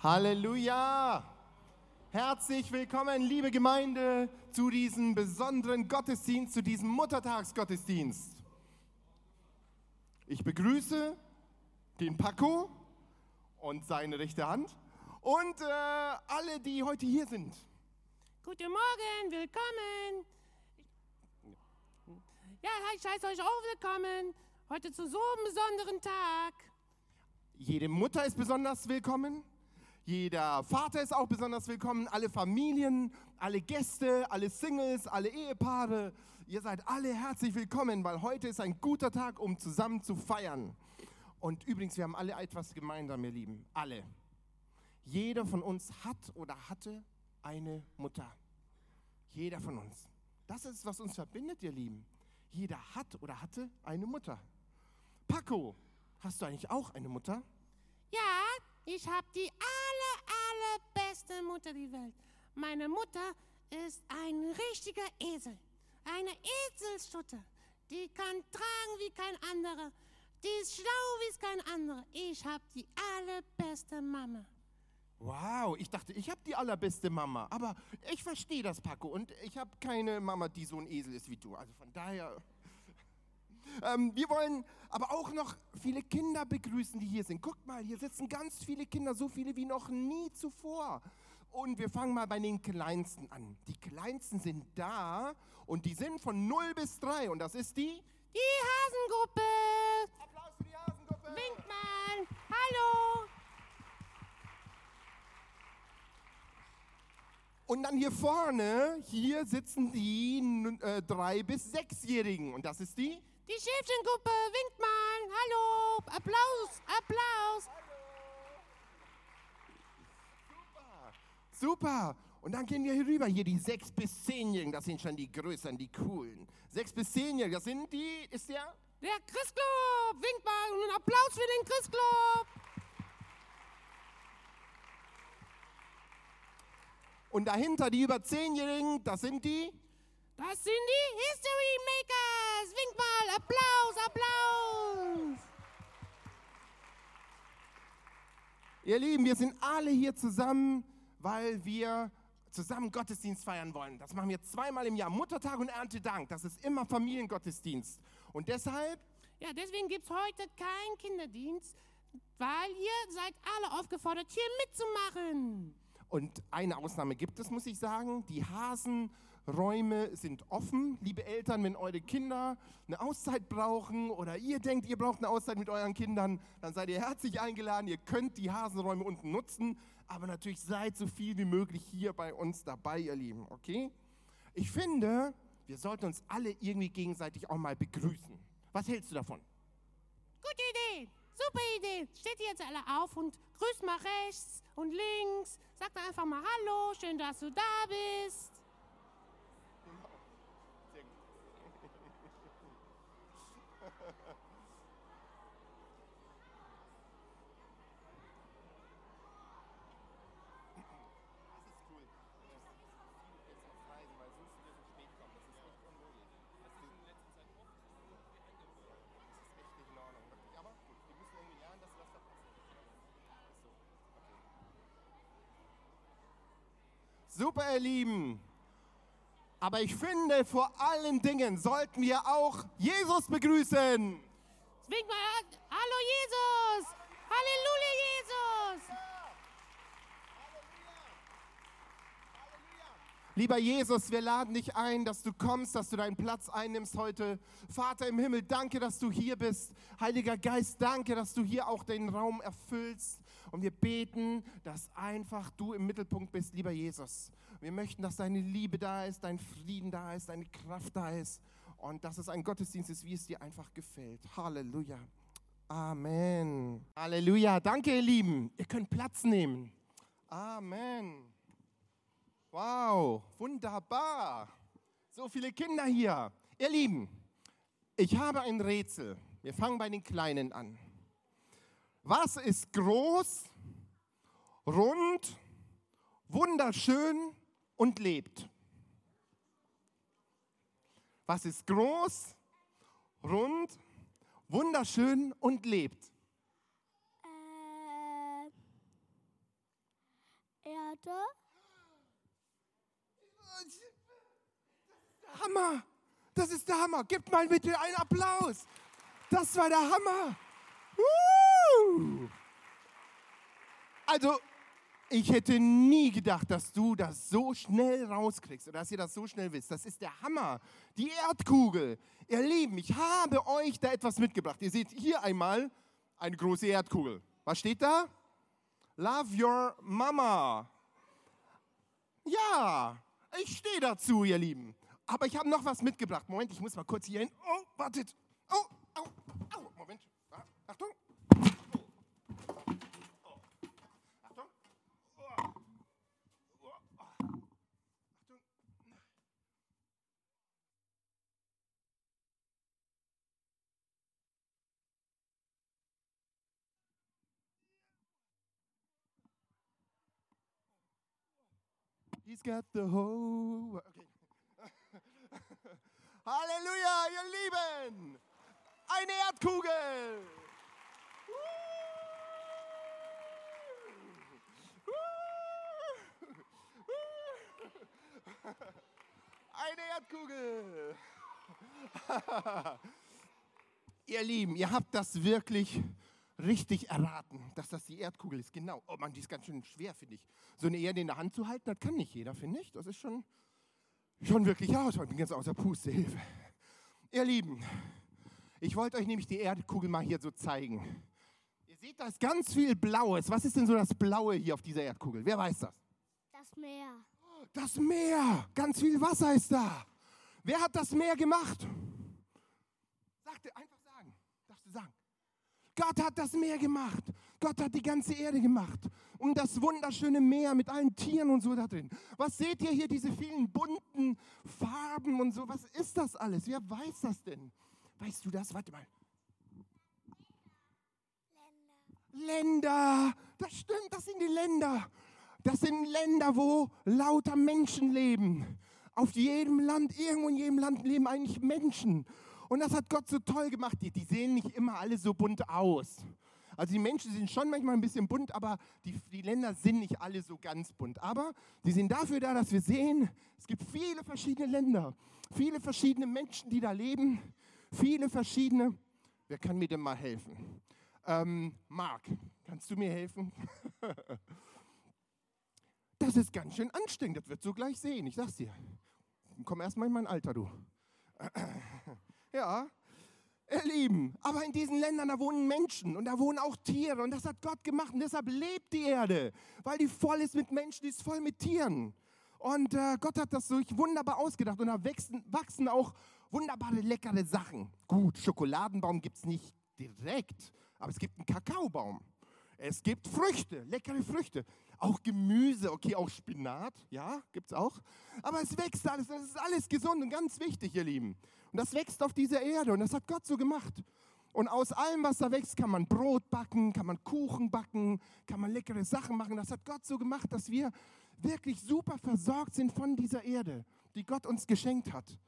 Halleluja! Herzlich willkommen, liebe Gemeinde, zu diesem besonderen Gottesdienst, zu diesem Muttertagsgottesdienst. Ich begrüße den Paco und seine rechte Hand und äh, alle, die heute hier sind. Guten Morgen, willkommen. Ja, ich heiße euch auch willkommen. Heute zu so einem besonderen Tag. Jede Mutter ist besonders willkommen. Jeder Vater ist auch besonders willkommen. Alle Familien, alle Gäste, alle Singles, alle Ehepaare. Ihr seid alle herzlich willkommen, weil heute ist ein guter Tag, um zusammen zu feiern. Und übrigens, wir haben alle etwas gemeinsam, ihr Lieben. Alle. Jeder von uns hat oder hatte eine Mutter. Jeder von uns. Das ist, was uns verbindet, ihr Lieben. Jeder hat oder hatte eine Mutter. Paco, hast du eigentlich auch eine Mutter? Ja, ich habe die aller, allerbeste Mutter der Welt. Meine Mutter ist ein richtiger Esel. Eine Eselstutte. Die kann tragen wie kein anderer. Die ist schlau wie kein anderer. Ich habe die allerbeste Mama. Wow, ich dachte, ich habe die allerbeste Mama. Aber ich verstehe das, Paco. Und ich habe keine Mama, die so ein Esel ist wie du. Also von daher. Ähm, wir wollen aber auch noch viele Kinder begrüßen, die hier sind. Guckt mal, hier sitzen ganz viele Kinder, so viele wie noch nie zuvor. Und wir fangen mal bei den Kleinsten an. Die Kleinsten sind da und die sind von 0 bis 3. Und das ist die? Die Hasengruppe. Applaus für die Hasengruppe. Winkt mal. Hallo. Und dann hier vorne, hier sitzen die äh, 3 bis 6-Jährigen. Und das ist die? Die Schäfchengruppe. Winkt mal. Hallo. Applaus. Applaus. Super. Und dann gehen wir hier rüber. Hier die 6 bis 10-Jährigen, das sind schon die Größeren, die Coolen. 6 bis 10-Jährige, das sind die, ist der? Der Christclub. Winkt mal. Und einen Applaus für den Christclub. Und dahinter die über 10-Jährigen, das sind die? Das sind die History Makers. Winkt mal. Applaus. Applaus. Ihr Lieben, wir sind alle hier zusammen, weil wir zusammen Gottesdienst feiern wollen. Das machen wir zweimal im Jahr, Muttertag und Erntedank. Das ist immer Familiengottesdienst. Und deshalb, Ja, deswegen gibt es heute keinen Kinderdienst, weil ihr seid alle aufgefordert, hier mitzumachen. und eine Ausnahme gibt es, muss ich sagen, die Hasenräume sind offen. Liebe Eltern, wenn eure Kinder eine Auszeit brauchen oder ihr denkt, ihr braucht eine Auszeit mit euren Kindern, dann seid ihr herzlich eingeladen. Ihr könnt die Hasenräume unten nutzen, aber natürlich seid so viel wie möglich hier bei uns dabei, ihr Lieben, okay? Ich finde, wir sollten uns alle irgendwie gegenseitig auch mal begrüßen. Was hältst du davon? Gute Idee. Super Idee. Steht jetzt alle auf und grüßt mal rechts und links. Sagt einfach mal Hallo, schön, dass du da bist. Super, ihr Lieben. Aber ich finde, vor allen Dingen sollten wir auch Jesus begrüßen. Winkt mal an. Hallo Jesus. Halleluja Jesus. Lieber Jesus, wir laden dich ein, dass du kommst, dass du deinen Platz einnimmst heute. Vater im Himmel, danke, dass du hier bist. Heiliger Geist, danke, dass du hier auch den Raum erfüllst. Und wir beten, dass einfach du im Mittelpunkt bist, lieber Jesus. Wir möchten, dass deine Liebe da ist, dein Frieden da ist, deine Kraft da ist. Und dass es ein Gottesdienst ist, wie es dir einfach gefällt. Halleluja. Amen. Halleluja. Danke, ihr Lieben. Ihr könnt Platz nehmen. Amen. Wow, wunderbar. So viele Kinder hier. Ihr Lieben, ich habe ein Rätsel. Wir fangen bei den Kleinen an. Was ist groß, rund, wunderschön und lebt? Was ist groß, rund, wunderschön und lebt? Äh, Erde. Hammer! Das ist der Hammer. Gebt mal bitte einen Applaus. Das war der Hammer. Woo! Also, ich hätte nie gedacht, dass du das so schnell rauskriegst oder dass ihr das so schnell wisst. Das ist der Hammer. Die Erdkugel. Ihr Lieben, ich habe euch da etwas mitgebracht. Ihr seht hier einmal eine große Erdkugel. Was steht da? Love your mama. Ja, ich stehe dazu, ihr Lieben. Aber ich habe noch was mitgebracht. Moment, ich muss mal kurz hier hin. Oh, wartet. Oh, au, au. Moment. Ah, Achtung. He's got the whole. Okay. Halleluja, ihr Lieben! Eine Erdkugel! Eine Erdkugel! ihr Lieben, ihr habt das wirklich richtig erraten, dass das die Erdkugel ist. Genau. Oh Mann, die ist ganz schön schwer, finde ich. So eine Erde in der Hand zu halten, das kann nicht jeder, finde ich. Das ist schon, schon wirklich aus. Ich bin ganz außer Puste, Hilfe. Ihr Lieben, ich wollte euch nämlich die Erdkugel mal hier so zeigen. Ihr seht, da ist ganz viel Blaues. Was ist denn so das Blaue hier auf dieser Erdkugel? Wer weiß das? Das Meer. Das Meer. Ganz viel Wasser ist da. Wer hat das Meer gemacht? Sagte, einfach sagen. Darfst du sagen. Gott hat das Meer gemacht. Gott hat die ganze Erde gemacht. Und das wunderschöne Meer mit allen Tieren und so da drin. Was seht ihr hier, diese vielen bunten Farben und so? Was ist das alles? Wer weiß das denn? Weißt du das? Warte mal. Länder. Das stimmt, das sind die Länder. Das sind Länder, wo lauter Menschen leben. Auf jedem Land, irgendwo in jedem Land leben eigentlich Menschen. Und das hat Gott so toll gemacht. Die, die sehen nicht immer alle so bunt aus. Also die Menschen sind schon manchmal ein bisschen bunt, aber die, die Länder sind nicht alle so ganz bunt. Aber die sind dafür da, dass wir sehen, es gibt viele verschiedene Länder, viele verschiedene Menschen, die da leben, viele verschiedene. Wer kann mir denn mal helfen? Ähm, Marc, kannst du mir helfen? Das ist ganz schön anstrengend, das wird so gleich sehen, ich sag's dir. Komm erst mal in mein Alter, du. Ja, ihr Lieben, aber in diesen Ländern, da wohnen Menschen und da wohnen auch Tiere und das hat Gott gemacht und deshalb lebt die Erde, weil die voll ist mit Menschen, die ist voll mit Tieren. Und äh, Gott hat das so wunderbar ausgedacht und da wachsen, wachsen auch wunderbare, leckere Sachen. Gut, Schokoladenbaum gibt es nicht direkt, aber es gibt einen Kakaobaum. Es gibt Früchte, leckere Früchte. Auch Gemüse, okay, auch Spinat, ja, gibt es auch. Aber es wächst alles, das ist alles gesund und ganz wichtig, ihr Lieben. Und das wächst auf dieser Erde und das hat Gott so gemacht. Und aus allem, was da wächst, kann man Brot backen, kann man Kuchen backen, kann man leckere Sachen machen. Das hat Gott so gemacht, dass wir wirklich super versorgt sind von dieser Erde, die Gott uns geschenkt hat.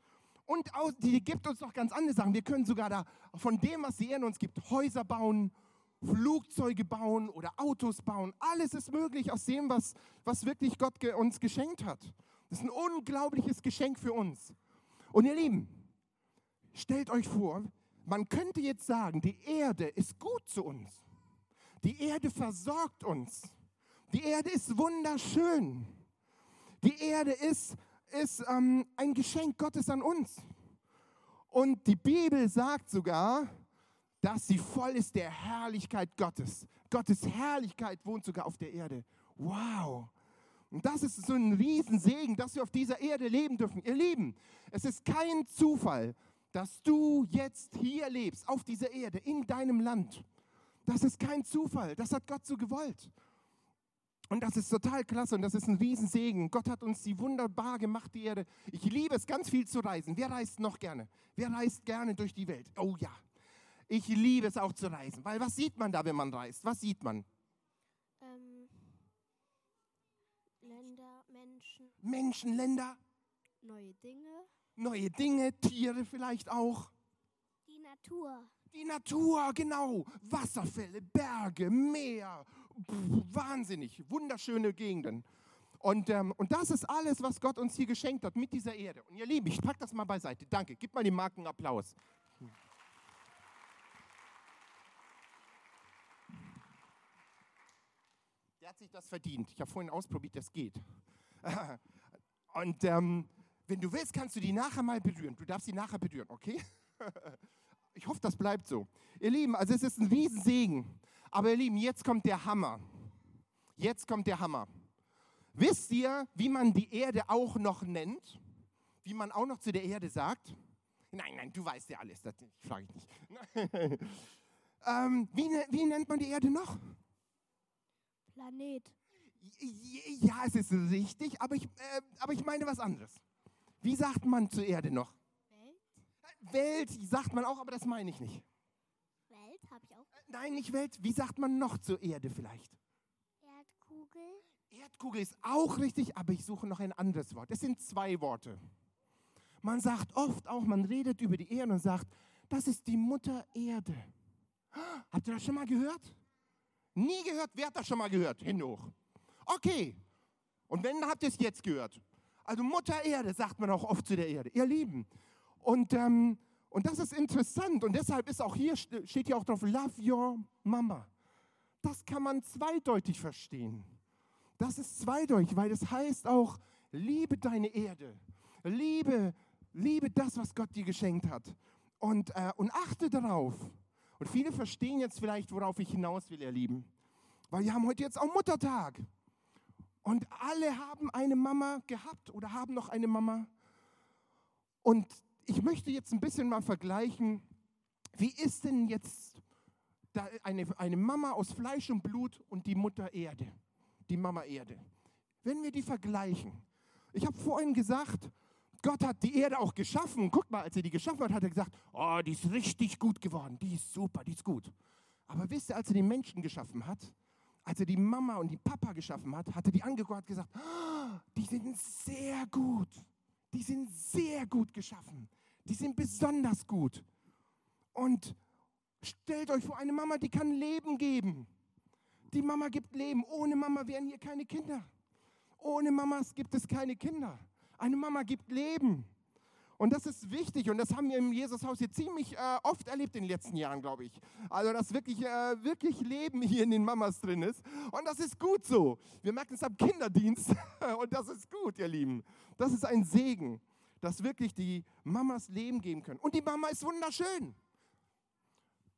Und aus, die gibt uns noch ganz andere Sachen. Wir können sogar da von dem, was die Erde uns gibt, Häuser bauen, Flugzeuge bauen oder Autos bauen. Alles ist möglich aus dem, was, was wirklich Gott ge uns geschenkt hat. Das ist ein unglaubliches Geschenk für uns. Und ihr Lieben, stellt euch vor, man könnte jetzt sagen, die Erde ist gut zu uns. Die Erde versorgt uns. Die Erde ist wunderschön. Die Erde ist, ist ähm, ein Geschenk Gottes an uns. Und die Bibel sagt sogar, dass sie voll ist der Herrlichkeit Gottes. Gottes Herrlichkeit wohnt sogar auf der Erde. Wow. Und das ist so ein Riesensegen, dass wir auf dieser Erde leben dürfen. Ihr Lieben, es ist kein Zufall, dass du jetzt hier lebst, auf dieser Erde, in deinem Land. Das ist kein Zufall, das hat Gott so gewollt. Und das ist total klasse und das ist ein Riesensegen. Gott hat uns die wunderbar gemacht, die Erde. Ich liebe es, ganz viel zu reisen. Wer reist noch gerne? Wer reist gerne durch die Welt? Oh ja, ich liebe es auch zu reisen, weil was sieht man da, wenn man reist? Was sieht man? Ähm, Länder, Menschen, Menschen, Länder, neue Dinge, neue Dinge, Tiere vielleicht auch. die Natur. Die Natur, genau. Wasserfälle, Berge, Meer. Pff, wahnsinnig. Wunderschöne Gegenden. Und, ähm, und das ist alles, was Gott uns hier geschenkt hat mit dieser Erde. Und ihr Lieben, ich pack das mal beiseite. Danke. Gib mal den Marken Applaus. Der hat sich das verdient. Ich habe vorhin ausprobiert, das geht. Und ähm, wenn du willst, kannst du die nachher mal berühren. Du darfst sie nachher berühren, okay? Ich hoffe, das bleibt so. Ihr Lieben, also es ist ein Riesensegen. Aber ihr Lieben, jetzt kommt der Hammer. Jetzt kommt der Hammer. Wisst ihr, wie man die Erde auch noch nennt? Wie man auch noch zu der Erde sagt? Nein, nein, du weißt ja alles, das frage ich nicht. ähm, wie, ne- wie nennt man die Erde noch? Planet. Ja, es ist richtig, aber ich, äh, aber ich meine was anderes. Wie sagt man zur Erde noch? Welt? Welt sagt man auch, aber das meine ich nicht. Welt habe ich auch. Nein, nicht Welt. Wie sagt man noch zur Erde vielleicht? Erdkugel. Erdkugel ist auch richtig, aber ich suche noch ein anderes Wort. Es sind zwei Worte. Man sagt oft auch, man redet über die Erde und sagt, das ist die Mutter Erde. Habt ihr das schon mal gehört? Nie gehört? Wer hat das schon mal gehört? Hände hoch. Okay. Und wenn, habt ihr es jetzt gehört. Also Mutter Erde sagt man auch oft zu der Erde. Ihr Lieben. Und, ähm, und das ist interessant. Und deshalb ist auch hier, steht hier auch drauf, love your mama. Das kann man zweideutig verstehen. Das ist zweideutig, weil das heißt auch, liebe deine Erde. Liebe, liebe das, was Gott dir geschenkt hat. Und, äh, und achte darauf. Und viele verstehen jetzt vielleicht, worauf ich hinaus will, ihr Lieben. Weil wir haben heute jetzt auch Muttertag. Und alle haben Mama gehabt oder haben noch eine Mama. Und ich möchte jetzt ein bisschen mal vergleichen, wie ist denn jetzt eine, eine Mama aus Fleisch und Blut und die Mutter Erde, die Mama Erde. Wenn wir die vergleichen, ich habe vorhin gesagt, Gott hat die Erde auch geschaffen. Guckt mal, als er die geschaffen hat, hat er gesagt, oh, die ist richtig gut geworden, die ist super, die ist gut. Aber wisst ihr, als er den Menschen geschaffen hat, als er die Mama und die Papa geschaffen hat, hat er die angeguckt und gesagt, "Ah, die sind sehr gut. Die sind sehr gut geschaffen. Die sind besonders gut. Und stellt euch vor, eine Mama, die kann Leben geben. Die Mama gibt Leben. Ohne Mama wären hier keine Kinder. Ohne Mamas gibt es keine Kinder. Eine Mama gibt Leben. Und das ist wichtig und das haben wir im Jesushaus hier ziemlich äh, oft erlebt in den letzten Jahren, glaube ich. Also, dass wirklich, äh, wirklich Leben hier in den Mamas drin ist. Und das ist gut so. Wir merken es am Kinderdienst und das ist gut, ihr Lieben. Das ist ein Segen, dass wirklich die Mamas Leben geben können. Und die Mama ist wunderschön.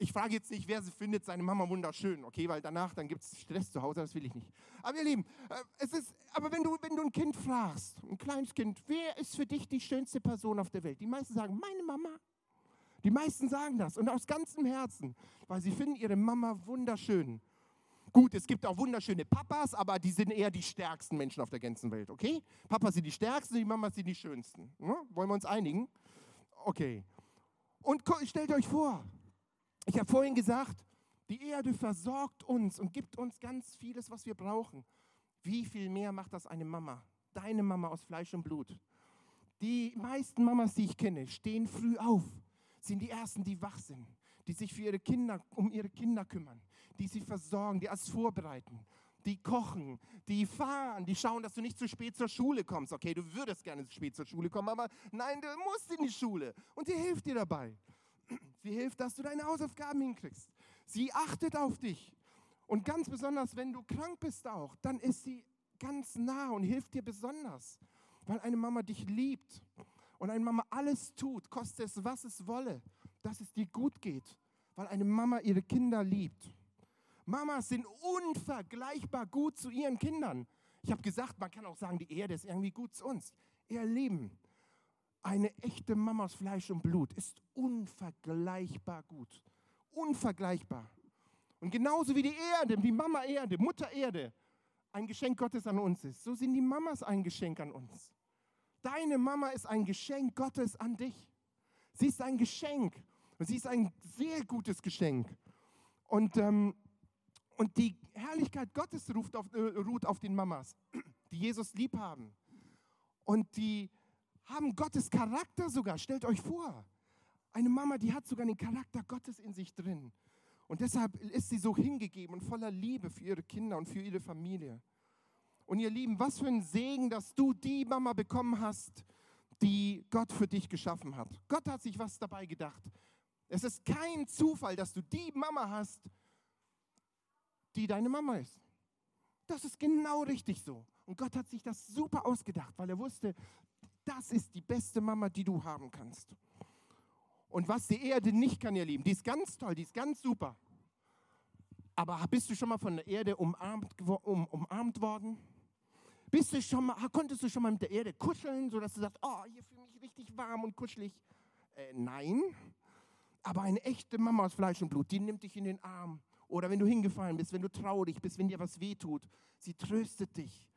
Ich frage jetzt nicht, wer sie findet seine Mama wunderschön, okay, weil danach dann gibt es Stress zu Hause, das will ich nicht. Aber ihr Lieben, äh, es ist, aber wenn du, wenn du ein Kind fragst, ein kleines Kind, wer ist für dich die schönste Person auf der Welt? Die meisten sagen, meine Mama. Die meisten sagen das und aus ganzem Herzen, weil sie finden ihre Mama wunderschön. Gut, es gibt auch wunderschöne Papas, aber die sind eher die stärksten Menschen auf der ganzen Welt, okay? Papas sind die stärksten, die Mamas sind die schönsten. Ne? Wollen wir uns einigen? Okay. Und stellt euch vor, ich habe vorhin gesagt, die Erde versorgt uns und gibt uns ganz vieles, was wir brauchen. Wie viel mehr macht das eine Mama? Deine Mama aus Fleisch und Blut. Die meisten Mamas, die ich kenne, stehen früh auf, sind die ersten, die wach sind, die sich für ihre Kinder, um ihre Kinder kümmern, die sie versorgen, die alles vorbereiten, die kochen, die fahren, die schauen, dass du nicht zu spät zur Schule kommst. Okay, du würdest gerne zu spät zur Schule kommen, aber nein, du musst in die Schule. Und sie hilft dir dabei. Sie hilft, dass du deine Hausaufgaben hinkriegst. Sie achtet auf dich. Und ganz besonders, wenn du krank bist auch, dann ist sie ganz nah und hilft dir besonders, weil eine Mama dich liebt und eine Mama alles tut, koste es, was es wolle, dass es dir gut geht, weil eine Mama ihre Kinder liebt. Mamas sind unvergleichbar gut zu ihren Kindern. Ich habe gesagt, man kann auch sagen, die Erde ist irgendwie gut zu uns. Ihr Lieben, eine echte Mama aus Fleisch und Blut ist unvergleichbar gut. Unvergleichbar. Und genauso wie die Erde, die Mama Erde, Mutter Erde, ein Geschenk Gottes an uns ist, so sind die Mamas ein Geschenk an uns. Deine Mama ist ein Geschenk Gottes an dich. Sie ist ein Geschenk. Und sie ist ein sehr gutes Geschenk. Und, ähm, und die Herrlichkeit Gottes ruft auf, äh, ruht auf den Mamas, die Jesus lieb haben. Und die haben Gottes Charakter sogar. Stellt euch vor, eine Mama, die hat sogar den Charakter Gottes in sich drin. Und deshalb ist sie so hingegeben und voller Liebe für ihre Kinder und für ihre Familie. Und ihr Lieben, was für ein Segen, dass du die Mama bekommen hast, die Gott für dich geschaffen hat. Gott hat sich was dabei gedacht. Es ist kein Zufall, dass du die Mama hast, die deine Mama ist. Das ist genau richtig so. Und Gott hat sich das super ausgedacht, weil er wusste, das ist die beste Mama, die du haben kannst. Und was die Erde nicht kann, ihr Lieben, die ist ganz toll, die ist ganz super. Aber bist du schon mal von der Erde umarmt, um, umarmt worden? Bist du schon mal, konntest du schon mal mit der Erde kuscheln, sodass du sagst, oh, hier fühle ich mich richtig warm und kuschelig? Äh, nein. Aber eine echte Mama aus Fleisch und Blut, die nimmt dich in den Arm. Oder wenn du hingefallen bist, wenn du traurig bist, wenn dir was wehtut, sie tröstet dich.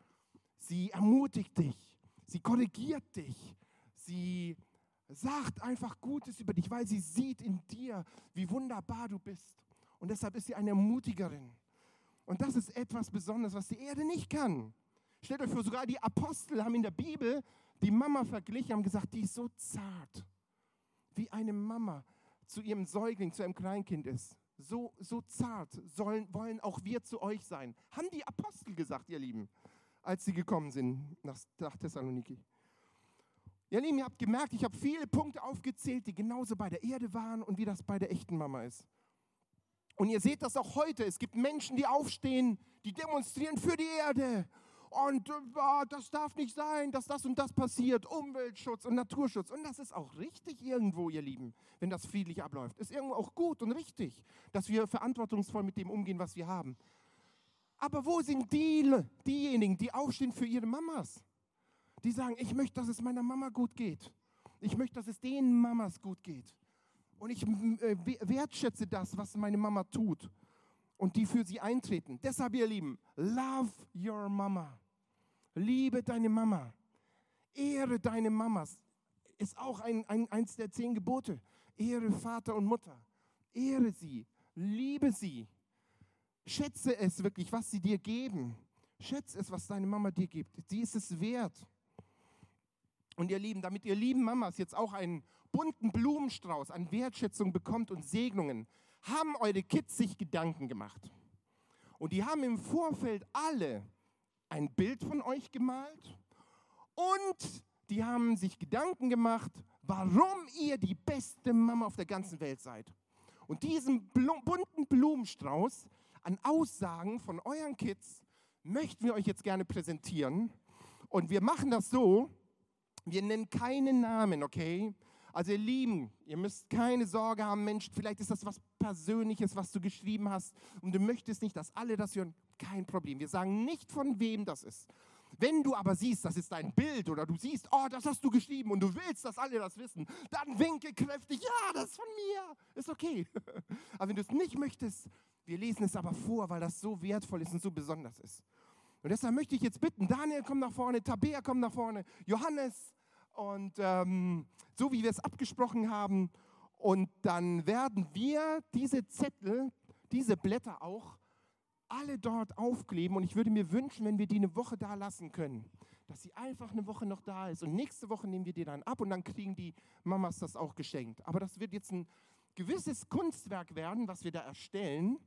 Sie ermutigt dich. Sie korrigiert dich. Sie sagt einfach Gutes über dich, weil sie sieht in dir, wie wunderbar du bist. Und deshalb ist sie eine Ermutigerin. Und das ist etwas Besonderes, was die Erde nicht kann. Stellt euch vor, sogar die Apostel haben in der Bibel die Mama verglichen, haben gesagt, die ist so zart, wie eine Mama zu ihrem Säugling, zu einem Kleinkind ist. So, so zart sollen, wollen auch wir zu euch sein. Haben die Apostel gesagt, ihr Lieben, als sie gekommen sind nach, nach Thessaloniki. Ihr Lieben, ihr habt gemerkt, ich habe viele Punkte aufgezählt, die genauso bei der Erde waren und wie das bei der echten Mama ist. Und ihr seht das auch heute. Es gibt Menschen, die aufstehen, die demonstrieren für die Erde und äh, das darf nicht sein, dass das und das passiert. Umweltschutz und Naturschutz. Und das ist auch richtig irgendwo, ihr Lieben, wenn das friedlich abläuft. Ist irgendwo auch gut und richtig, dass wir verantwortungsvoll mit dem umgehen, was wir haben. Aber wo sind die, diejenigen, die aufstehen für ihre Mamas? Die sagen, ich möchte, dass es meiner Mama gut geht. Ich möchte, dass es den Mamas gut geht. Und ich äh, wertschätze das, was meine Mama tut. Und die für sie eintreten. Deshalb, ihr Lieben, love your mama. Liebe deine Mama. Ehre deine Mamas. Ist auch ein, ein, eins der zehn Gebote. Ehre Vater und Mutter. Ehre sie. Liebe sie. Schätze es wirklich, was sie dir geben. Schätze es, was deine Mama dir gibt. Sie ist es wert. Und ihr Lieben, damit ihr lieben Mamas jetzt auch einen bunten Blumenstrauß an Wertschätzung bekommt und Segnungen, haben eure Kids sich Gedanken gemacht. Und die haben im Vorfeld alle ein Bild von euch gemalt und die haben sich Gedanken gemacht, warum ihr die beste Mama auf der ganzen Welt seid. Und diesen bunten Blumenstrauß an Aussagen von euren Kids möchten wir euch jetzt gerne präsentieren. Und wir machen das so, wir nennen keine Namen, okay? Also ihr Lieben, ihr müsst keine Sorge haben, Mensch, vielleicht ist das was Persönliches, was du geschrieben hast und du möchtest nicht, dass alle das hören. Kein Problem. Wir sagen nicht, von wem das ist. Wenn du aber siehst, das ist dein Bild oder du siehst, oh, das hast du geschrieben und du willst, dass alle das wissen, dann winke kräftig, ja, das ist von mir. Ist okay. Aber wenn du es nicht möchtest, wir lesen es aber vor, weil das so wertvoll ist und so besonders ist. Und deshalb möchte ich jetzt bitten, Daniel, komm nach vorne, Tabea, komm nach vorne, Johannes, und ähm, so wie wir es abgesprochen haben. Und dann werden wir diese Zettel, diese Blätter auch alle dort aufkleben. Und ich würde mir wünschen, wenn wir die eine Woche da lassen können, dass sie einfach eine Woche noch da ist. Und nächste Woche nehmen wir die dann ab und dann kriegen die Mamas das auch geschenkt. Aber das wird jetzt ein gewisses Kunstwerk werden, was wir da erstellen,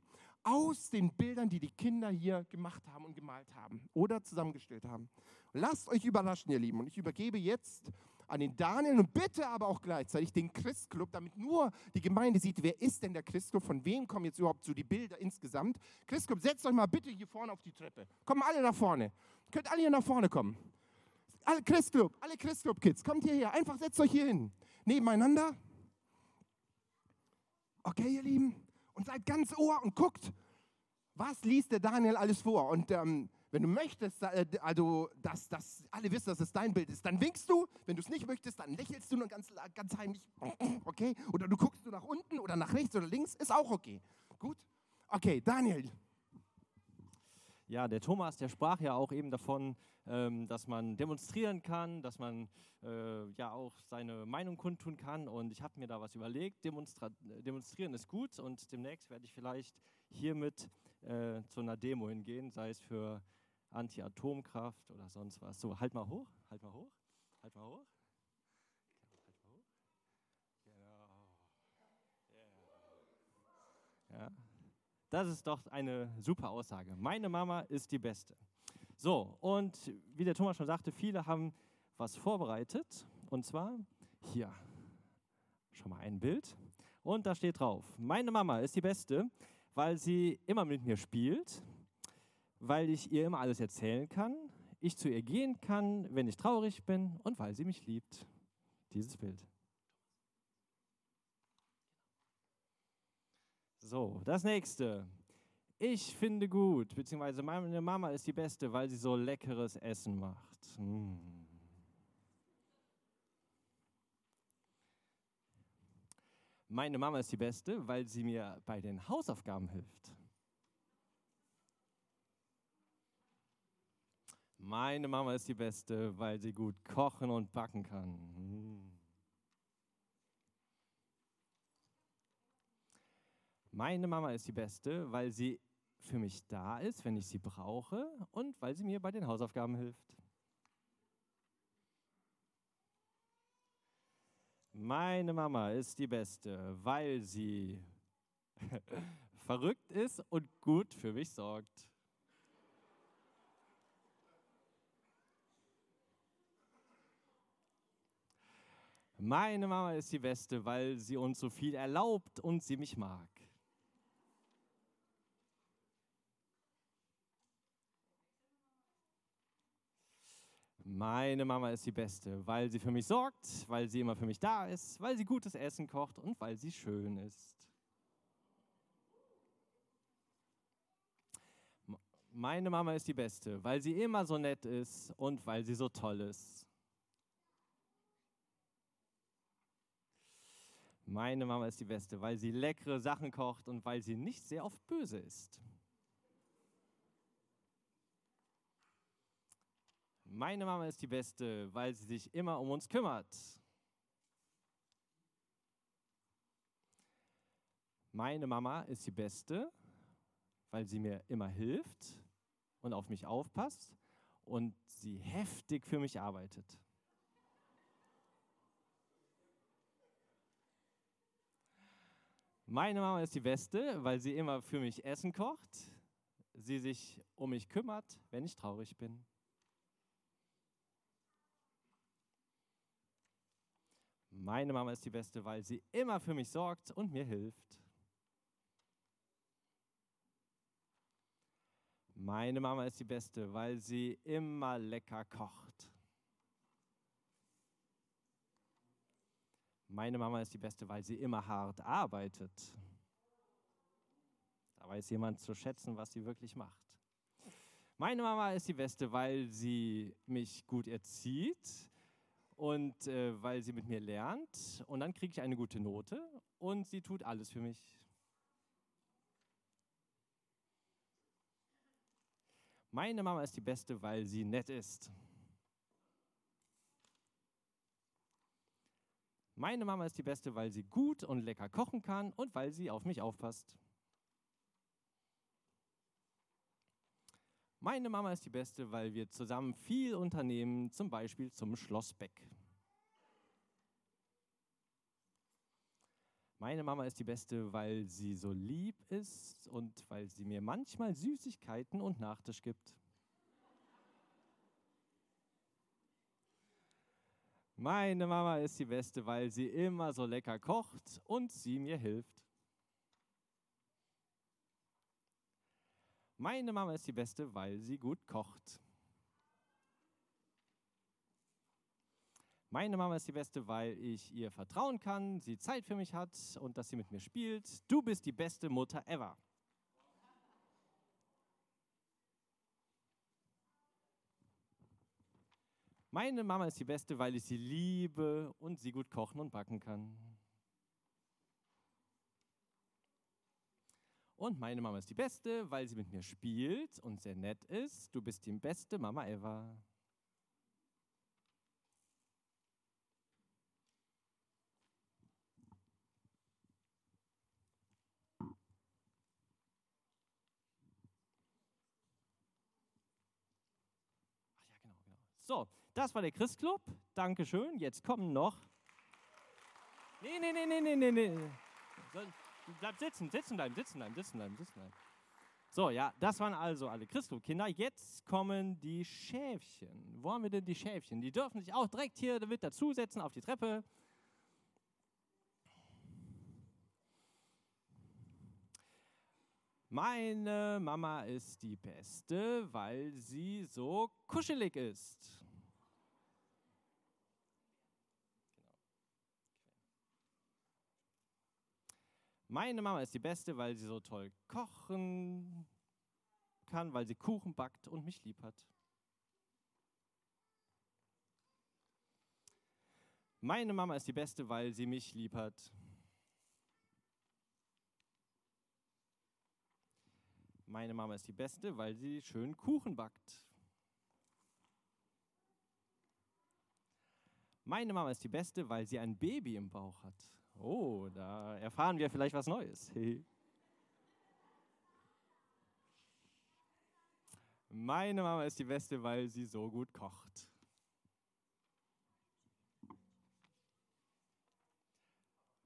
aus den Bildern, die die Kinder hier gemacht haben und gemalt haben oder zusammengestellt haben. Lasst euch überraschen, ihr Lieben. Und ich übergebe jetzt an den Daniel und bitte aber auch gleichzeitig den Christclub, damit nur die Gemeinde sieht, wer ist denn der Christclub, von wem kommen jetzt überhaupt so die Bilder insgesamt. Christclub, setzt euch mal bitte hier vorne auf die Treppe. Kommen alle nach vorne. Könnt alle hier nach vorne kommen. Alle Christclub, alle Christclub-Kids, kommt hierher. Einfach setzt euch hier hin. Nebeneinander. Okay, ihr Lieben? Und seid ganz ohr und guckt, was liest der Daniel alles vor. Und ähm, wenn du möchtest, äh, also, dass, dass alle wissen, dass es dein Bild ist, dann winkst du. Wenn du es nicht möchtest, dann lächelst du nur ganz, ganz heimlich. Okay? Oder du guckst du nach unten oder nach rechts oder links. Ist auch okay. Gut? Okay, Daniel. Ja, der Thomas, der sprach ja auch eben davon, ähm, dass man demonstrieren kann, dass man äh, ja auch seine Meinung kundtun kann. Und ich habe mir da was überlegt. Demonstra demonstrieren ist gut und demnächst werde ich vielleicht hiermit äh, zu einer Demo hingehen, sei es für Anti-Atomkraft oder sonst was. So, halt mal hoch, halt mal hoch, halt mal hoch. Halt mal hoch. Genau. Ja. Das ist doch eine super Aussage. Meine Mama ist die Beste. So, und wie der Thomas schon sagte, viele haben was vorbereitet. Und zwar hier schon mal ein Bild. Und da steht drauf, meine Mama ist die Beste, weil sie immer mit mir spielt, weil ich ihr immer alles erzählen kann, ich zu ihr gehen kann, wenn ich traurig bin und weil sie mich liebt. Dieses Bild. So, das nächste. Ich finde gut, beziehungsweise meine Mama ist die Beste, weil sie so leckeres Essen macht. Mm. Meine Mama ist die Beste, weil sie mir bei den Hausaufgaben hilft. Meine Mama ist die Beste, weil sie gut kochen und backen kann. Mm. Meine Mama ist die Beste, weil sie für mich da ist, wenn ich sie brauche und weil sie mir bei den Hausaufgaben hilft. Meine Mama ist die Beste, weil sie verrückt ist und gut für mich sorgt. Meine Mama ist die Beste, weil sie uns so viel erlaubt und sie mich mag. Meine Mama ist die Beste, weil sie für mich sorgt, weil sie immer für mich da ist, weil sie gutes Essen kocht und weil sie schön ist. Meine Mama ist die Beste, weil sie immer so nett ist und weil sie so toll ist. Meine Mama ist die Beste, weil sie leckere Sachen kocht und weil sie nicht sehr oft böse ist. Meine Mama ist die Beste, weil sie sich immer um uns kümmert. Meine Mama ist die Beste, weil sie mir immer hilft und auf mich aufpasst und sie heftig für mich arbeitet. Meine Mama ist die Beste, weil sie immer für mich Essen kocht, sie sich um mich kümmert, wenn ich traurig bin. Meine Mama ist die Beste, weil sie immer für mich sorgt und mir hilft. Meine Mama ist die Beste, weil sie immer lecker kocht. Meine Mama ist die Beste, weil sie immer hart arbeitet. Da weiß jemand zu schätzen, was sie wirklich macht. Meine Mama ist die Beste, weil sie mich gut erzieht und äh, weil sie mit mir lernt. Und dann kriege ich eine gute Note und sie tut alles für mich. Meine Mama ist die Beste, weil sie nett ist. Meine Mama ist die Beste, weil sie gut und lecker kochen kann und weil sie auf mich aufpasst. Meine Mama ist die Beste, weil wir zusammen viel unternehmen, zum Beispiel zum Schloss Beck. Meine Mama ist die Beste, weil sie so lieb ist und weil sie mir manchmal Süßigkeiten und Nachtisch gibt. Meine Mama ist die Beste, weil sie immer so lecker kocht und sie mir hilft. Meine Mama ist die Beste, weil sie gut kocht. Meine Mama ist die Beste, weil ich ihr vertrauen kann, sie Zeit für mich hat und dass sie mit mir spielt. Du bist die beste Mutter ever. Meine Mama ist die Beste, weil ich sie liebe und sie gut kochen und backen kann. Und meine Mama ist die Beste, weil sie mit mir spielt und sehr nett ist. Du bist die beste Mama ever. So, das war der Christclub. Dankeschön. Jetzt kommen noch. Nee, nee, nee, nee, nee, nee, nee. Bleib sitzen, sitzen bleiben, sitzen bleiben, sitzen bleiben, sitzen bleiben. So, ja, das waren also alle Christkinder. Jetzt kommen die Schäfchen. Wo haben wir denn die Schäfchen? Die dürfen sich auch direkt hier mit dazusetzen auf die Treppe. Meine Mama ist die Beste, weil sie so kuschelig ist. Meine Mama ist die Beste, weil sie so toll kochen kann, weil sie Kuchen backt und mich lieb hat. Meine Mama ist die Beste, weil sie mich lieb hat. Meine Mama ist die Beste, weil sie schön Kuchen backt. Meine Mama ist die Beste, weil sie ein Baby im Bauch hat. Oh, da erfahren wir vielleicht was Neues. Meine Mama ist die Beste, weil sie so gut kocht.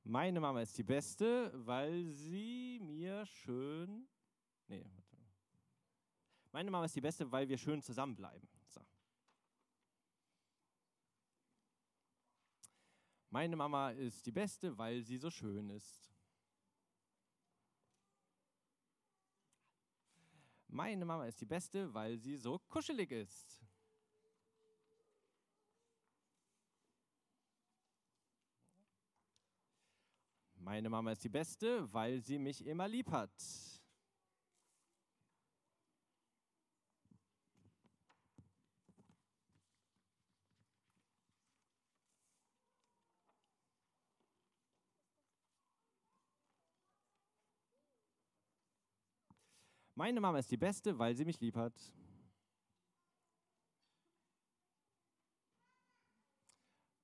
Meine Mama ist die Beste, weil sie mir schön. Nee, warte. Meine Mama ist die Beste, weil wir schön zusammenbleiben. So. Meine Mama ist die Beste, weil sie so schön ist. Meine Mama ist die Beste, weil sie so kuschelig ist. Meine Mama ist die Beste, weil sie mich immer lieb hat. Meine Mama ist die Beste, weil sie mich lieb hat.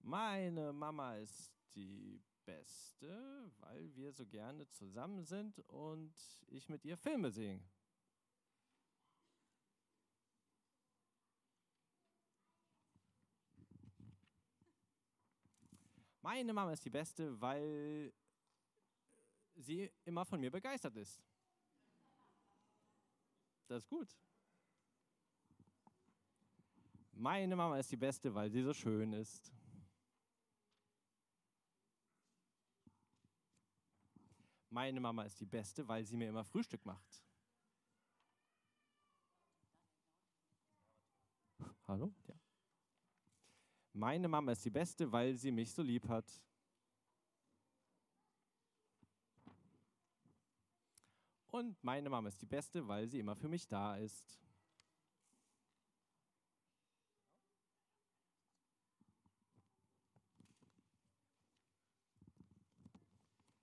Meine Mama ist die Beste, weil wir so gerne zusammen sind und ich mit ihr Filme sehe. Meine Mama ist die Beste, weil sie immer von mir begeistert ist. Das ist gut. Meine Mama ist die Beste, weil sie so schön ist. Meine Mama ist die Beste, weil sie mir immer Frühstück macht. Hallo? Ja. Meine Mama ist die Beste, weil sie mich so lieb hat. Und meine Mama ist die Beste, weil sie immer für mich da ist.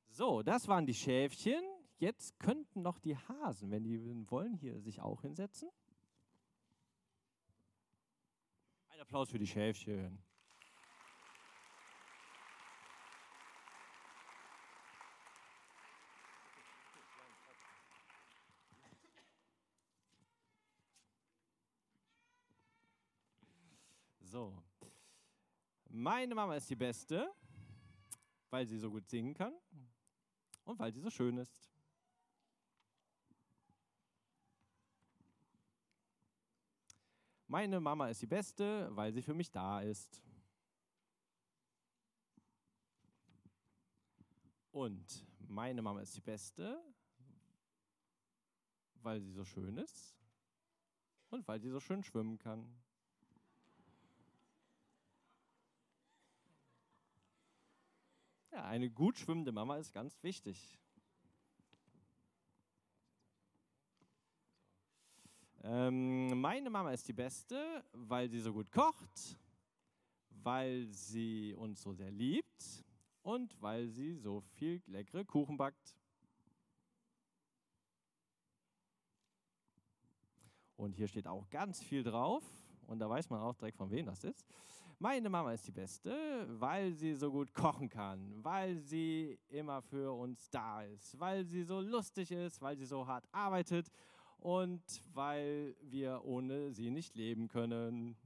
So, das waren die Schäfchen. Jetzt könnten noch die Hasen, wenn die wollen, hier sich auch hinsetzen. Ein Applaus für die Schäfchen. So. Meine Mama ist die Beste, weil sie so gut singen kann und weil sie so schön ist. Meine Mama ist die Beste, weil sie für mich da ist. Und meine Mama ist die Beste, weil sie so schön ist und weil sie so schön schwimmen kann. Ja, eine gut schwimmende Mama ist ganz wichtig. Ähm, meine Mama ist die Beste, weil sie so gut kocht, weil sie uns so sehr liebt und weil sie so viel leckere Kuchen backt. Und hier steht auch ganz viel drauf und da weiß man auch direkt, von wem das ist. Meine Mama ist die Beste, weil sie so gut kochen kann, weil sie immer für uns da ist, weil sie so lustig ist, weil sie so hart arbeitet und weil wir ohne sie nicht leben können.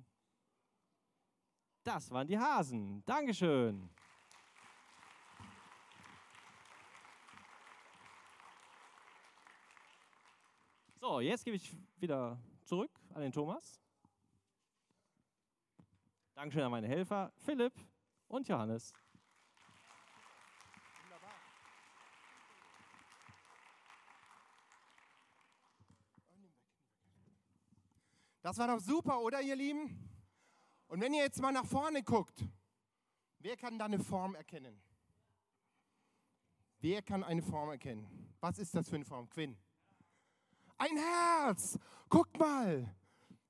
Das waren die Hasen. Dankeschön. So, jetzt gebe ich wieder zurück an den Thomas. Dankeschön an meine Helfer, Philipp und Johannes. Das war doch super, oder ihr Lieben? Und wenn ihr jetzt mal nach vorne guckt, wer kann da eine Form erkennen? Wer kann eine Form erkennen? Was ist das für eine Form? Quinn. Ein Herz. Guckt mal.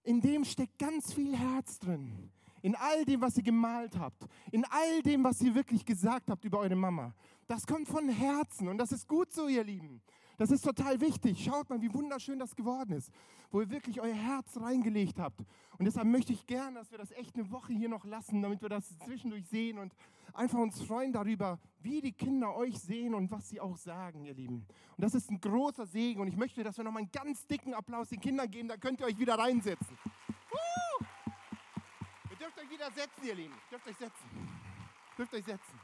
In dem steckt ganz viel Herz drin. In all dem, was ihr gemalt habt. In all dem, was ihr wirklich gesagt habt über eure Mama. Das kommt von Herzen und das ist gut so, ihr Lieben. Das ist total wichtig. Schaut mal, wie wunderschön das geworden ist, wo ihr wirklich euer Herz reingelegt habt. Und deshalb möchte ich gerne, dass wir das echt eine Woche hier noch lassen, damit wir das zwischendurch sehen und einfach uns freuen darüber, wie die Kinder euch sehen und was sie auch sagen, ihr Lieben. Und das ist ein großer Segen und ich möchte, dass wir nochmal einen ganz dicken Applaus den Kindern geben, da könnt ihr euch wieder reinsetzen. Uh! Wieder setzen, ihr Lieben. Dürft euch setzen. Dürft euch setzen.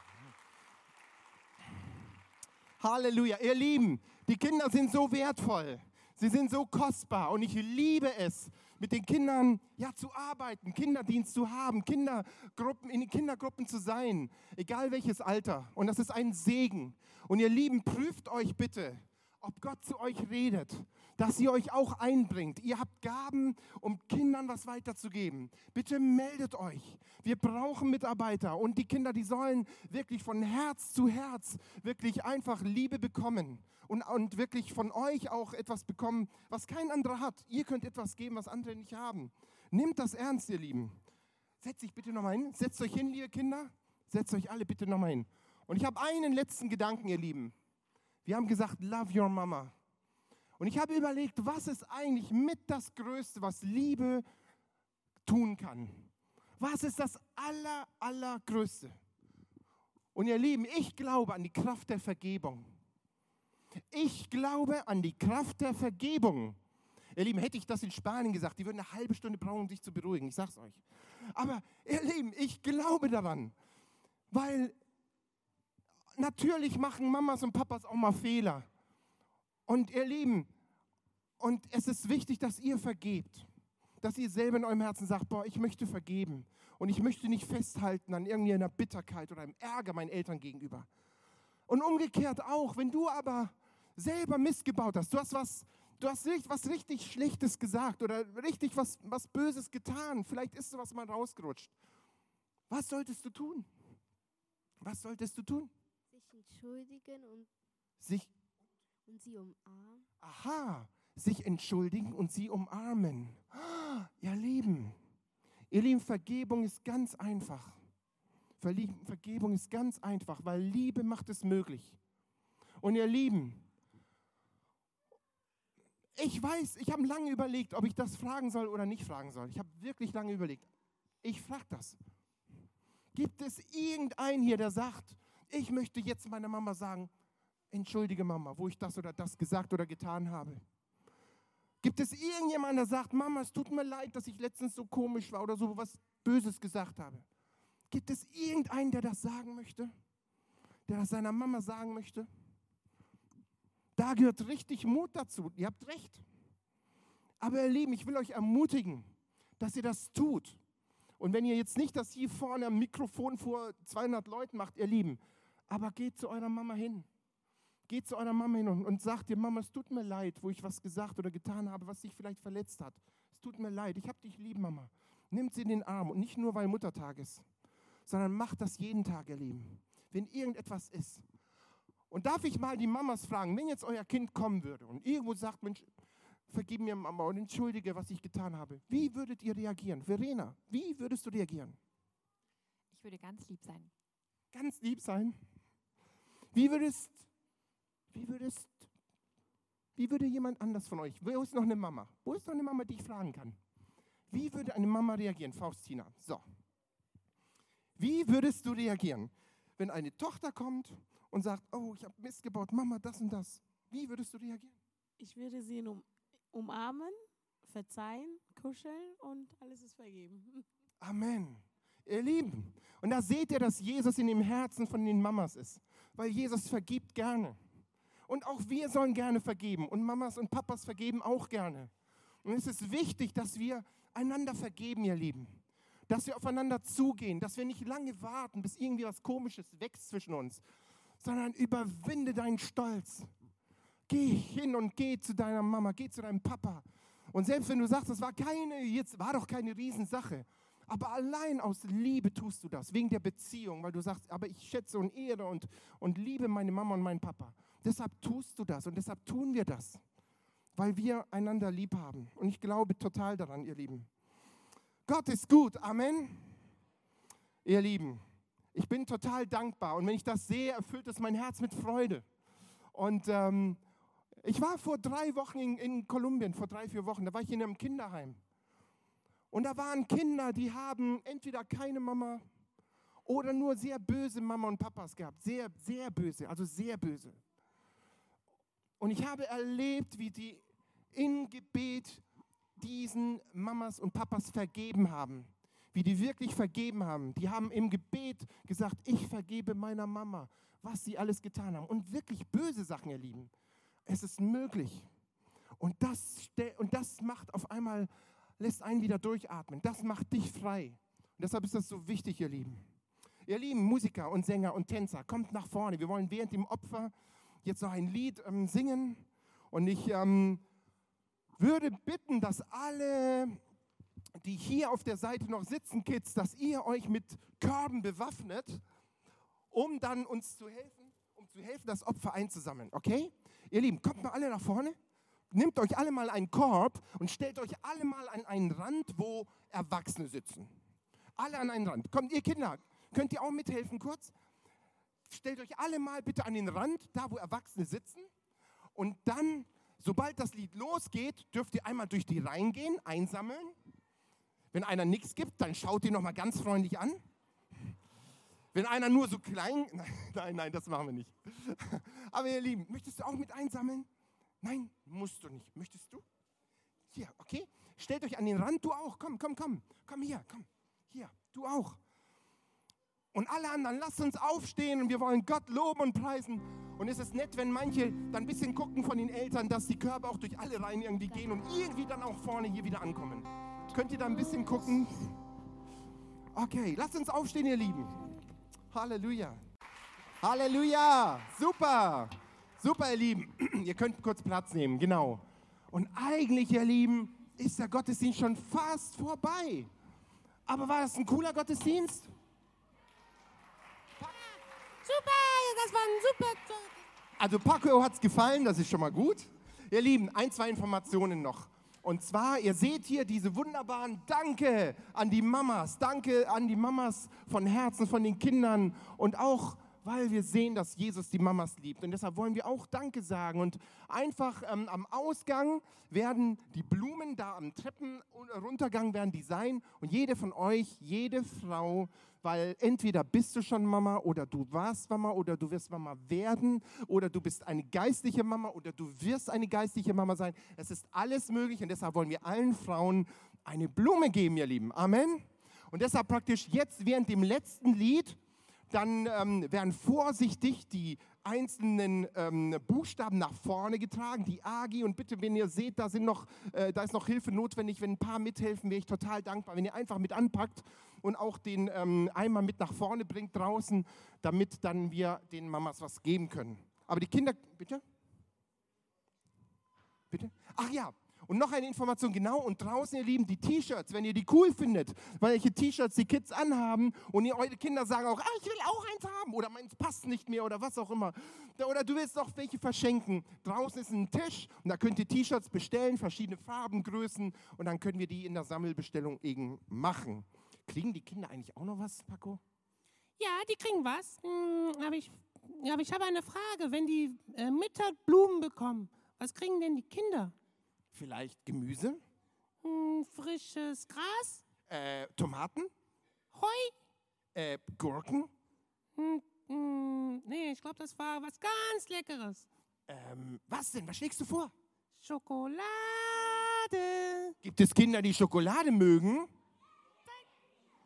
Halleluja. Ihr Lieben, die Kinder sind so wertvoll. Sie sind so kostbar und ich liebe es, mit den Kindern ja, zu arbeiten, Kinderdienst zu haben, Kindergruppen, in Kindergruppen zu sein, egal welches Alter. Und das ist ein Segen. Und ihr Lieben, prüft euch bitte, ob Gott zu euch redet, dass ihr euch auch einbringt. Ihr habt Gaben, um Kindern was weiterzugeben. Bitte meldet euch. Wir brauchen Mitarbeiter und die Kinder, die sollen wirklich von Herz zu Herz wirklich einfach Liebe bekommen und, und wirklich von euch auch etwas bekommen, was kein anderer hat. Ihr könnt etwas geben, was andere nicht haben. Nehmt das ernst, ihr Lieben. Setzt euch bitte nochmal hin. Setzt euch hin, liebe Kinder. Setzt euch alle bitte nochmal hin. Und ich habe einen letzten Gedanken, ihr Lieben. Wir haben gesagt, love your mama. Und ich habe überlegt, was ist eigentlich mit das Größte, was Liebe tun kann? Was ist das aller, allergrößte? Und ihr Lieben, ich glaube an die Kraft der Vergebung. Ich glaube an die Kraft der Vergebung. Ihr Lieben, hätte ich das in Spanien gesagt, die würden eine halbe Stunde brauchen, um sich zu beruhigen. Ich sag's euch. Aber ihr Lieben, ich glaube daran, weil natürlich machen Mamas und Papas auch mal Fehler. Und ihr Lieben, und es ist wichtig, dass ihr vergebt. Dass ihr selber in eurem Herzen sagt, boah, ich möchte vergeben. Und ich möchte nicht festhalten an irgendeiner Bitterkeit oder einem Ärger meinen Eltern gegenüber. Und umgekehrt auch, wenn du aber selber missgebaut hast, du hast was, du hast was richtig Schlechtes gesagt oder richtig was, was Böses getan, vielleicht ist sowas mal rausgerutscht. Was solltest du tun? Was solltest du tun? Sich entschuldigen und, Sich, und sie umarmen. aha, sich entschuldigen und sie umarmen. Ihr Lieben, ihr Lieben, Vergebung ist ganz einfach. Vergebung ist ganz einfach, weil Liebe macht es möglich. Und ihr Lieben, ich weiß, ich habe lange überlegt, ob ich das fragen soll oder nicht fragen soll. Ich habe wirklich lange überlegt. Ich frage das. Gibt es irgendeinen hier, der sagt, ich möchte jetzt meiner Mama sagen, entschuldige Mama, wo ich das oder das gesagt oder getan habe? Gibt es irgendjemanden, der sagt, Mama, es tut mir leid, dass ich letztens so komisch war oder so was Böses gesagt habe? Gibt es irgendeinen, der das sagen möchte? Der das seiner Mama sagen möchte? Da gehört richtig Mut dazu. Ihr habt recht. Aber ihr Lieben, ich will euch ermutigen, dass ihr das tut. Und wenn ihr jetzt nicht das hier vorne am Mikrofon vor 200 Leuten macht, ihr Lieben, aber geht zu eurer Mama hin. Geht zu eurer Mama hin und, und sagt ihr, Mama, es tut mir leid, wo ich was gesagt oder getan habe, was dich vielleicht verletzt hat. Es tut mir leid, ich habe dich lieb, Mama. Nimmt sie in den Arm und nicht nur, weil Muttertag ist, sondern macht das jeden Tag, ihr Lieben. Wenn irgendetwas ist. Und darf ich mal die Mamas fragen, wenn jetzt euer Kind kommen würde und irgendwo sagt, Mensch, vergib mir Mama und entschuldige, was ich getan habe. Wie würdet ihr reagieren? Verena, wie würdest du reagieren? Ich würde ganz lieb sein. Ganz lieb sein? Wie würdest, wie würdest, wie würde jemand anders von euch, wo ist noch eine Mama? Wo ist noch eine Mama, die ich fragen kann? Wie würde eine Mama reagieren? Faustina, so. Wie würdest du reagieren, wenn eine Tochter kommt und sagt, oh, ich habe Mist gebaut, Mama, das und das? Wie würdest du reagieren? Ich würde sie um, umarmen, verzeihen, kuscheln und alles ist vergeben. Amen. Ihr Lieben, und da seht ihr, dass Jesus in dem Herzen von den Mamas ist, weil Jesus vergibt gerne. Und auch wir sollen gerne vergeben. Und Mamas und Papas vergeben auch gerne. Und es ist wichtig, dass wir einander vergeben, ihr Lieben. Dass wir aufeinander zugehen, dass wir nicht lange warten, bis irgendwie was Komisches wächst zwischen uns, sondern überwinde deinen Stolz. Geh hin und geh zu deiner Mama, geh zu deinem Papa. Und selbst wenn du sagst, das war keine, jetzt war doch keine Riesensache, aber allein aus Liebe tust du das, wegen der Beziehung, weil du sagst, aber ich schätze und ehre und, und liebe meine Mama und meinen Papa. Deshalb tust du das und deshalb tun wir das, weil wir einander lieb haben. Und ich glaube total daran, ihr Lieben. Gott ist gut, Amen. Ihr Lieben, ich bin total dankbar und wenn ich das sehe, erfüllt es mein Herz mit Freude. Und ähm, ich war vor drei Wochen in, in Kolumbien, vor drei, vier Wochen, da war ich in einem Kinderheim. Und da waren Kinder, die haben entweder keine Mama oder nur sehr böse Mama und Papas gehabt. Sehr, sehr böse, also sehr böse. Und ich habe erlebt, wie die in Gebet diesen Mamas und Papas vergeben haben. Wie die wirklich vergeben haben. Die haben im Gebet gesagt, ich vergebe meiner Mama, was sie alles getan haben. Und wirklich böse Sachen, ihr Lieben. Es ist möglich. Und das, und das macht auf einmal, lässt einen wieder durchatmen. Das macht dich frei. Und deshalb ist das so wichtig, ihr Lieben. Ihr lieben Musiker und Sänger und Tänzer, kommt nach vorne. Wir wollen während dem Opfer jetzt noch ein Lied ähm, singen. Und ich ähm, würde bitten, dass alle, die hier auf der Seite noch sitzen, Kids, dass ihr euch mit Körben bewaffnet, um dann uns zu helfen, um zu helfen, das Opfer einzusammeln. Okay? Ihr Lieben, kommt mal alle nach vorne. Nehmt euch alle mal einen Korb und stellt euch alle mal an einen Rand, wo Erwachsene sitzen. Alle an einen Rand. Kommt ihr Kinder, könnt ihr auch mithelfen kurz? Stellt euch alle mal bitte an den Rand, da wo Erwachsene sitzen. Und dann, sobald das Lied losgeht, dürft ihr einmal durch die Reihen gehen, einsammeln. Wenn einer nichts gibt, dann schaut ihr nochmal ganz freundlich an. Wenn einer nur so klein, nein, nein, das machen wir nicht. Aber ihr Lieben, möchtest du auch mit einsammeln? Nein, musst du nicht. Möchtest du? Hier, okay? Stellt euch an den Rand, du auch. Komm, komm, komm. Komm hier, komm. Hier, du auch. Und alle anderen, lasst uns aufstehen und wir wollen Gott loben und preisen. Und es ist nett, wenn manche dann ein bisschen gucken von den Eltern, dass die Körper auch durch alle Reihen irgendwie gehen und irgendwie dann auch vorne hier wieder ankommen. Könnt ihr da ein bisschen gucken? Okay, lasst uns aufstehen, ihr Lieben. Halleluja. Halleluja. Super. Super, ihr Lieben. Ihr könnt kurz Platz nehmen, genau. Und eigentlich, ihr Lieben, ist der Gottesdienst schon fast vorbei. Aber war das ein cooler Gottesdienst? Super, das war ein super. Also Paco hat es gefallen, das ist schon mal gut. Ihr Lieben, ein, zwei Informationen noch. Und zwar, ihr seht hier diese wunderbaren Danke an die Mamas, Danke an die Mamas von Herzen, von den Kindern und auch, weil wir sehen, dass Jesus die Mamas liebt. Und deshalb wollen wir auch Danke sagen. Und einfach ähm, am Ausgang werden die Blumen da am Treppenuntergang werden die sein. Und jede von euch, jede Frau, weil entweder bist du schon Mama oder du warst Mama oder du wirst Mama werden oder du bist eine geistliche Mama oder du wirst eine geistliche Mama sein. Es ist alles möglich und deshalb wollen wir allen Frauen eine Blume geben, ihr Lieben. Amen. Und deshalb praktisch jetzt während dem letzten Lied, dann ähm, werden vorsichtig die einzelnen ähm, Buchstaben nach vorne getragen, die AGI. Und bitte, wenn ihr seht, da, sind noch, äh, da ist noch Hilfe notwendig, wenn ein paar mithelfen, wäre ich total dankbar. Wenn ihr einfach mit anpackt und auch den ähm, Eimer mit nach vorne bringt draußen, damit dann wir den Mamas was geben können. Aber die Kinder, bitte? Bitte? Ach ja, und noch eine Information, genau, und draußen, ihr Lieben, die T-Shirts, wenn ihr die cool findet, welche T-Shirts die Kids anhaben und ihr, eure Kinder sagen auch, ah, ich will auch eins haben oder meins passt nicht mehr oder was auch immer. Oder du willst noch welche verschenken. Draußen ist ein Tisch und da könnt ihr T-Shirts bestellen, verschiedene Farben, Größen und dann können wir die in der Sammelbestellung eben machen. Kriegen die Kinder eigentlich auch noch was, Paco? Ja, die kriegen was. Hm, aber ich, aber ich habe eine Frage. Wenn die äh, Mittag Blumen bekommen, was kriegen denn die Kinder? Vielleicht Gemüse? Hm, frisches Gras? Äh, Tomaten? Heu? Äh, Gurken? Hm, hm, nee, ich glaube, das war was ganz Leckeres. Ähm, was denn? Was schlägst du vor? Schokolade. Gibt es Kinder, die Schokolade mögen?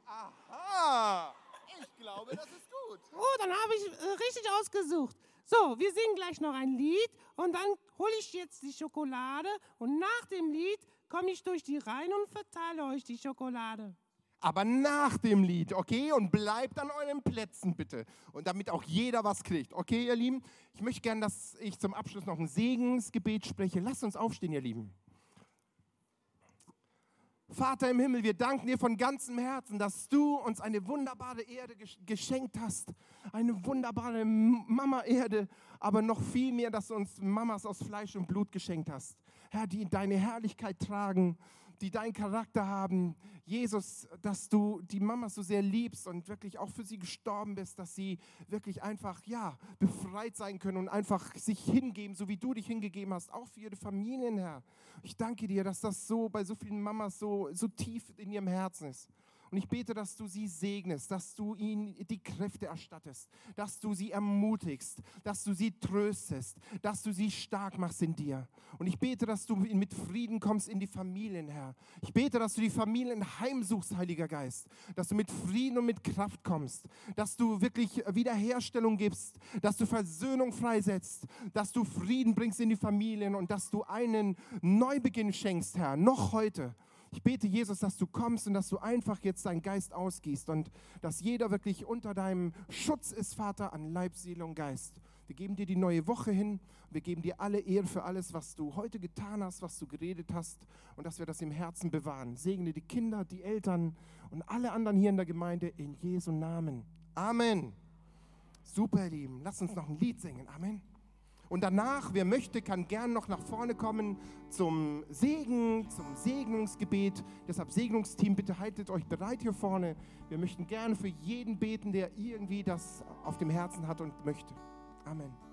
Aha! Ich glaube, das ist gut. Oh, dann habe ich äh, richtig ausgesucht. So, wir singen gleich noch ein Lied und dann hole ich jetzt die Schokolade und nach dem Lied komme ich durch die Reihen und verteile euch die Schokolade. Aber nach dem Lied, okay? Und bleibt an euren Plätzen bitte. Und damit auch jeder was kriegt. Okay, ihr Lieben? Ich möchte gerne, dass ich zum Abschluss noch ein Segensgebet spreche. Lasst uns aufstehen, ihr Lieben. Vater im Himmel, wir danken dir von ganzem Herzen, dass du uns eine wunderbare Erde geschenkt hast. Eine wunderbare Mama-Erde, aber noch viel mehr, dass du uns Mamas aus Fleisch und Blut geschenkt hast. Herr, die deine Herrlichkeit tragen, die deinen Charakter haben. Jesus, dass du die Mama so sehr liebst und wirklich auch für sie gestorben bist, dass sie wirklich einfach, ja, befreit sein können und einfach sich hingeben, so wie du dich hingegeben hast, auch für ihre Familien, Herr. Ich danke dir, dass das so bei so vielen Mamas so, so tief in ihrem Herzen ist. Und ich bete, dass du sie segnest, dass du ihnen die Kräfte erstattest, dass du sie ermutigst, dass du sie tröstest, dass du sie stark machst in dir. Und ich bete, dass du mit Frieden kommst in die Familien, Herr. Ich bete, dass du die Familien heimsuchst, Heiliger Geist, dass du mit Frieden und mit Kraft kommst, dass du wirklich Wiederherstellung gibst, dass du Versöhnung freisetzt, dass du Frieden bringst in die Familien und dass du einen Neubeginn schenkst, Herr, noch heute. Ich bete, Jesus, dass du kommst und dass du einfach jetzt deinen Geist ausgießt und dass jeder wirklich unter deinem Schutz ist, Vater, an Leib, Seele und Geist. Wir geben dir die neue Woche hin. Wir geben dir alle Ehre für alles, was du heute getan hast, was du geredet hast und dass wir das im Herzen bewahren. Segne die Kinder, die Eltern und alle anderen hier in der Gemeinde in Jesu Namen. Amen. Super, ihr Lieben. Lass uns noch ein Lied singen. Amen. Und danach, wer möchte, kann gern noch nach vorne kommen zum Segen, zum Segnungsgebet. Deshalb Segnungsteam, bitte haltet euch bereit hier vorne. Wir möchten gerne für jeden beten, der irgendwie das auf dem Herzen hat und möchte. Amen.